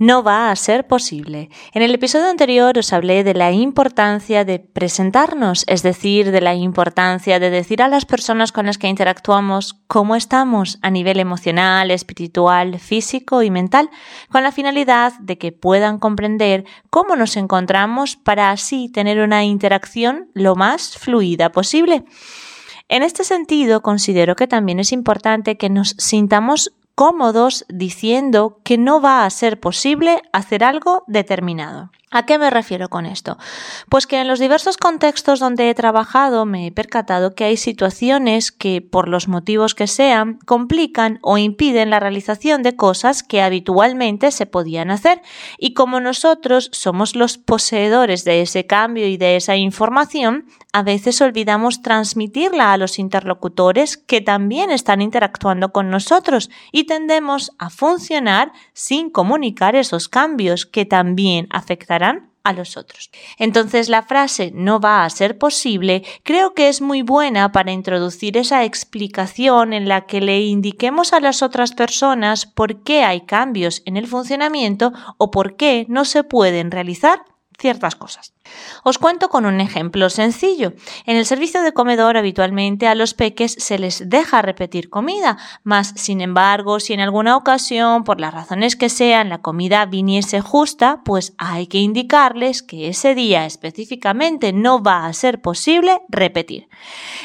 No va a ser posible. En el episodio anterior os hablé de la importancia de presentarnos, es decir, de la importancia de decir a las personas con las que interactuamos cómo estamos a nivel emocional, espiritual, físico y mental, con la finalidad de que puedan comprender cómo nos encontramos para así tener una interacción lo más fluida posible. En este sentido, considero que también es importante que nos sintamos cómodos diciendo que no va a ser posible hacer algo determinado. ¿A qué me refiero con esto? Pues que en los diversos contextos donde he trabajado me he percatado que hay situaciones que, por los motivos que sean, complican o impiden la realización de cosas que habitualmente se podían hacer. Y como nosotros somos los poseedores de ese cambio y de esa información, a veces olvidamos transmitirla a los interlocutores que también están interactuando con nosotros y tendemos a funcionar sin comunicar esos cambios que también a los otros. Entonces la frase no va a ser posible creo que es muy buena para introducir esa explicación en la que le indiquemos a las otras personas por qué hay cambios en el funcionamiento o por qué no se pueden realizar ciertas cosas. Os cuento con un ejemplo sencillo. En el servicio de comedor habitualmente a los peques se les deja repetir comida, mas sin embargo, si en alguna ocasión, por las razones que sean, la comida viniese justa, pues hay que indicarles que ese día específicamente no va a ser posible repetir.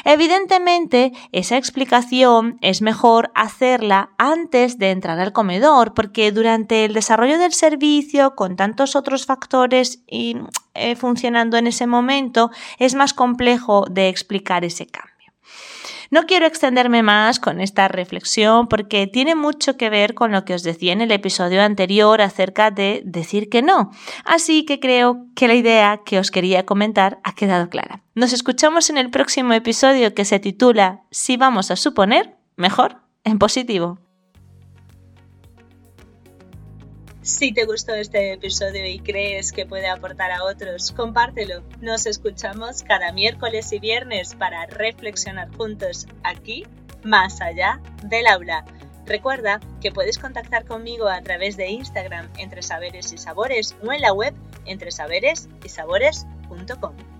Evidentemente, esa explicación es mejor hacerla antes de entrar al comedor, porque durante el desarrollo del servicio, con tantos otros factores y eh, funcionando en ese momento, es más complejo de explicar ese cambio. No quiero extenderme más con esta reflexión porque tiene mucho que ver con lo que os decía en el episodio anterior acerca de decir que no. Así que creo que la idea que os quería comentar ha quedado clara. Nos escuchamos en el próximo episodio que se titula Si vamos a suponer, mejor en positivo. Si te gustó este episodio y crees que puede aportar a otros, compártelo. Nos escuchamos cada miércoles y viernes para reflexionar juntos aquí, más allá del aula. Recuerda que puedes contactar conmigo a través de Instagram entre saberes y sabores o en la web entre saberes y sabores.com.